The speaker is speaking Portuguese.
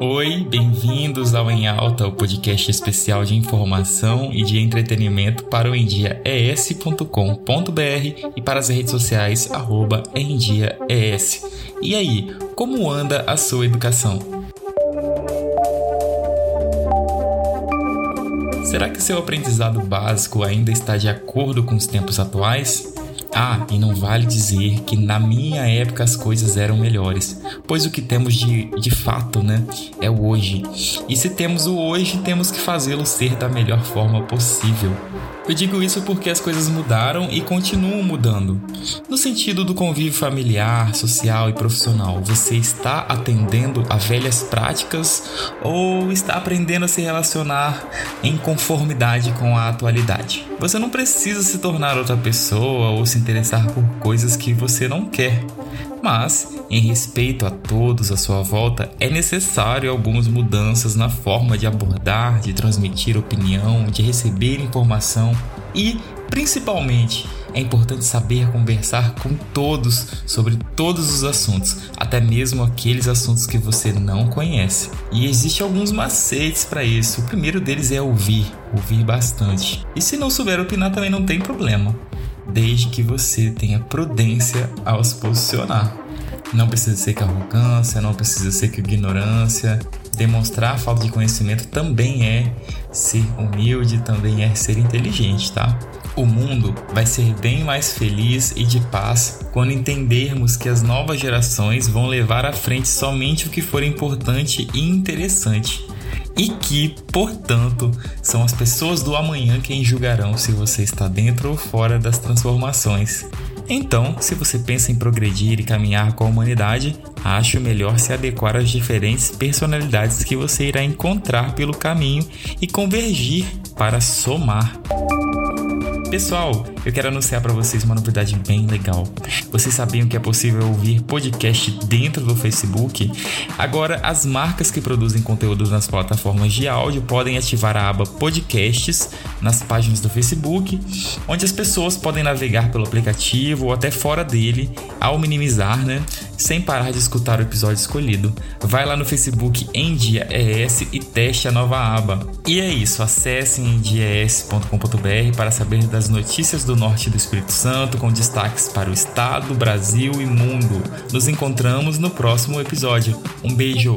Oi, bem-vindos ao Em Alta, o podcast especial de informação e de entretenimento para o endiaes.com.br e para as redes sociais arroba endiaes. E aí, como anda a sua educação? Será que seu aprendizado básico ainda está de acordo com os tempos atuais? Ah, e não vale dizer que na minha época as coisas eram melhores, pois o que temos de, de fato, né, é o hoje. E se temos o hoje, temos que fazê-lo ser da melhor forma possível. Eu digo isso porque as coisas mudaram e continuam mudando. No sentido do convívio familiar, social e profissional, você está atendendo a velhas práticas ou está aprendendo a se relacionar em conformidade com a atualidade? Você não precisa se tornar outra pessoa ou se interessar por coisas que você não quer. Mas, em respeito a todos à sua volta, é necessário algumas mudanças na forma de abordar, de transmitir opinião, de receber informação e, principalmente, é importante saber conversar com todos sobre todos os assuntos, até mesmo aqueles assuntos que você não conhece. E existem alguns macetes para isso. O primeiro deles é ouvir, ouvir bastante. E se não souber opinar também não tem problema desde que você tenha prudência ao se posicionar. Não precisa ser com arrogância, não precisa ser com ignorância. Demonstrar falta de conhecimento também é ser humilde, também é ser inteligente, tá? O mundo vai ser bem mais feliz e de paz quando entendermos que as novas gerações vão levar à frente somente o que for importante e interessante e que, portanto, são as pessoas do amanhã quem julgarão se você está dentro ou fora das transformações. Então, se você pensa em progredir e caminhar com a humanidade, acho melhor se adequar às diferentes personalidades que você irá encontrar pelo caminho e convergir para somar. Pessoal, eu quero anunciar para vocês uma novidade bem legal. Vocês sabiam que é possível ouvir podcast dentro do Facebook? Agora, as marcas que produzem conteúdo nas plataformas de áudio podem ativar a aba Podcasts nas páginas do Facebook, onde as pessoas podem navegar pelo aplicativo ou até fora dele, ao minimizar, né? Sem parar de escutar o episódio escolhido. Vai lá no Facebook em Dia ES e teste a nova aba. E é isso, acesse em diaes.com.br para saber das notícias do norte do Espírito Santo com destaques para o estado, Brasil e mundo. Nos encontramos no próximo episódio. Um beijo!